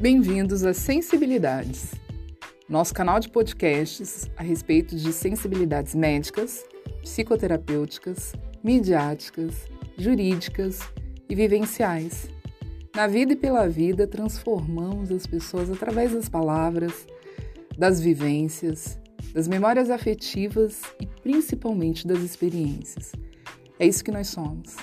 Bem-vindos a Sensibilidades, nosso canal de podcasts a respeito de sensibilidades médicas, psicoterapêuticas, midiáticas, jurídicas e vivenciais. Na vida e pela vida, transformamos as pessoas através das palavras, das vivências, das memórias afetivas e principalmente das experiências. É isso que nós somos.